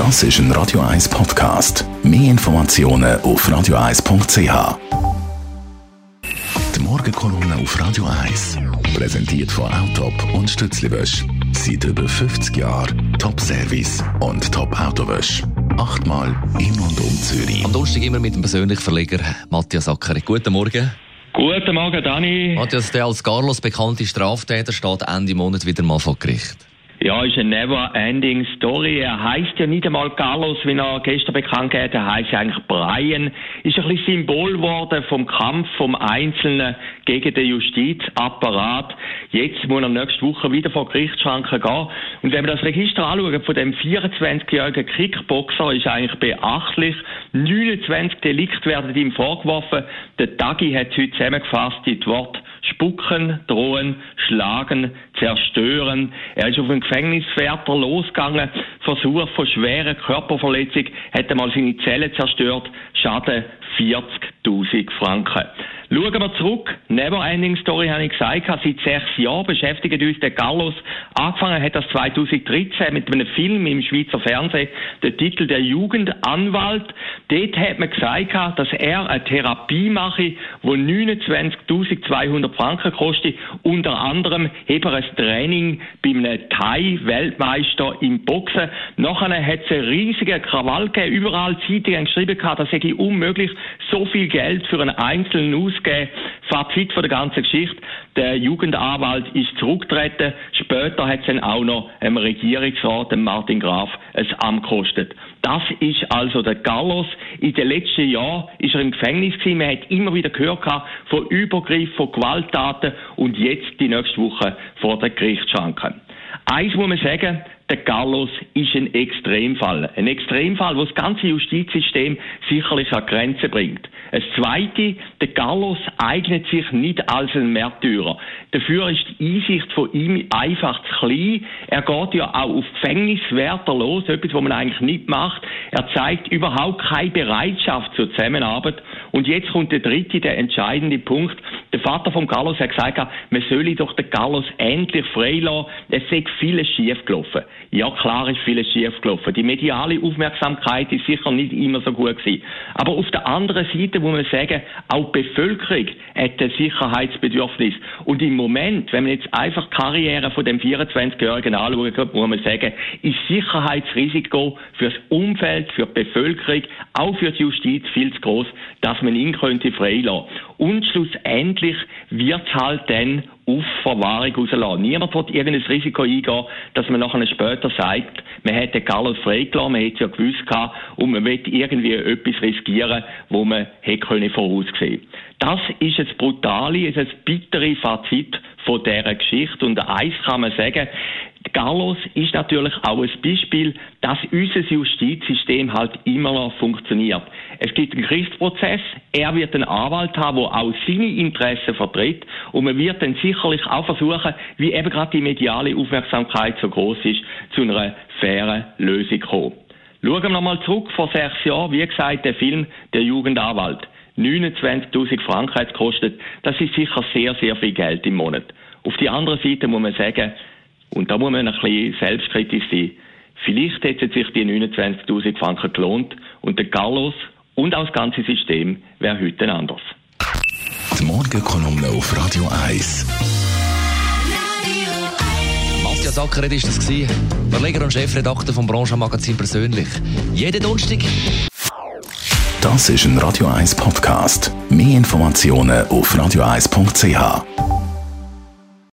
Das ist ein Radio 1 Podcast. Mehr Informationen auf radio1.ch. Die Morgenkolumne auf Radio 1 präsentiert von Autop und Stützliwösch. Seit über 50 Jahren Top-Service und Top-Autowösch. Achtmal in und um Zürich. Am Donnerstag immer mit dem persönlichen Verleger Matthias Ackeri. Guten Morgen. Guten Morgen, Dani. Matthias, der als Carlos bekannte Straftäter steht Ende Monat wieder mal vor Gericht. Ja, ist eine never-ending Story. Er heißt ja nicht einmal Carlos, wie er gestern bekannt gegeben Er heißt eigentlich Brian. Ist ein bisschen Symbol geworden vom Kampf vom Einzelnen gegen den Justizapparat. Jetzt muss er nächste Woche wieder vor Gerichtsschranken gehen. Und wenn wir das Register anschauen von dem 24-jährigen Kickboxer, ist eigentlich beachtlich. 29 Delikte werden ihm vorgeworfen. Der Tagi hat heute zusammengefasst in die Worte spucken, drohen, schlagen, zerstören. Er ist auf einen Gefängniswärter losgegangen, Versuch von schwerer Körperverletzung, hat einmal seine Zelle zerstört, Schaden 40.000 Franken. Schauen wir zurück. Never Ending Story habe ich gesagt. Seit sechs Jahren beschäftigt uns der Carlos. Angefangen hat das 2013 mit einem Film im Schweizer Fernsehen. Der Titel Der Jugendanwalt. Dort hat man gesagt, dass er eine Therapie mache, die 29.200 Franken kostet. Unter anderem er ein Training bei einem Thai-Weltmeister im Boxen. Nachher hat es einen riesigen Krawall gegeben. Überall Zeitungen geschrieben, dass sei unmöglich, so viel Geld für einen Einzelnen aus ausgeben. Fazit von der ganzen Geschichte. Der Jugendanwalt ist zurückgetreten. Später hat es dann auch noch dem Regierungsrat, dem Martin Graf, ein Amt gekostet. Das ist also der Carlos. In den letzten Jahren ist er im Gefängnis gewesen. Man hat immer wieder gehört von Übergriffen, von Gewalttaten und jetzt die nächste Woche vor der Gerichtsschranken. Eins muss man sagen, der Carlos ist ein Extremfall. Ein Extremfall, wo das ganze Justizsystem sicherlich an Grenzen bringt. Das Zweite, der Carlos eignet sich nicht als ein Märtyrer. Dafür ist die Einsicht von ihm einfach zu klein. Er geht ja auch auf Gefängniswärter los, etwas, was man eigentlich nicht macht. Er zeigt überhaupt keine Bereitschaft zur Zusammenarbeit. Und jetzt kommt der dritte, der entscheidende Punkt. Der Vater von Carlos hat gesagt, man solle doch den Carlos endlich freilassen. Es sei vieles schiefgelaufen. Ja, klar ist vieles schiefgelaufen. Die mediale Aufmerksamkeit ist sicher nicht immer so gut gewesen. Aber auf der anderen Seite muss man sagen, auch die Bevölkerung hat ein Sicherheitsbedürfnis. Und im Moment, wenn man jetzt einfach die Karriere von dem 24-Jährigen anschaut, muss man sagen, ist Sicherheitsrisiko für das Umfeld, für die Bevölkerung, auch für die Justiz viel zu groß, dass man ihn könnte freilassen. Und schlussendlich wird halt dann auf Verwahrung rauslassen. Niemand wird irgendein Risiko eingehen, dass man nachher später sagt, man hätte Carlos freigelassen, man hätte es ja gewusst gehabt, und man will irgendwie etwas riskieren, wo man hätte können voraussehen. Das ist das brutale, das bittere Fazit von dieser Geschichte. Und eins kann man sagen, Carlos ist natürlich auch ein Beispiel, dass unser Justizsystem halt immer noch funktioniert. Es gibt einen Gerichtsprozess, er wird einen Anwalt haben, der auch seine Interessen vertritt und man wird dann sicherlich auch versuchen, wie eben gerade die mediale Aufmerksamkeit so groß ist, zu einer fairen Lösung kommen. Schauen wir nochmal zurück vor sechs Jahren, wie gesagt, der Film Der Jugendanwalt. 29.000 Franken hat gekostet. Das ist sicher sehr, sehr viel Geld im Monat. Auf die andere Seite muss man sagen, und da muss man ein bisschen selbstkritisch sein. Vielleicht hätten sich die 29.000 Franken gelohnt und der Carlos und auch das ganze System wäre heute anders. Die Morgenkolumne auf Radio 1. Matthias Ackeret ist das gewesen. Verleger und Chefredakteur vom Branchenmagazin persönlich. Jeden Donnerstag. Das ist ein Radio 1 Podcast. Mehr Informationen auf radio1.ch.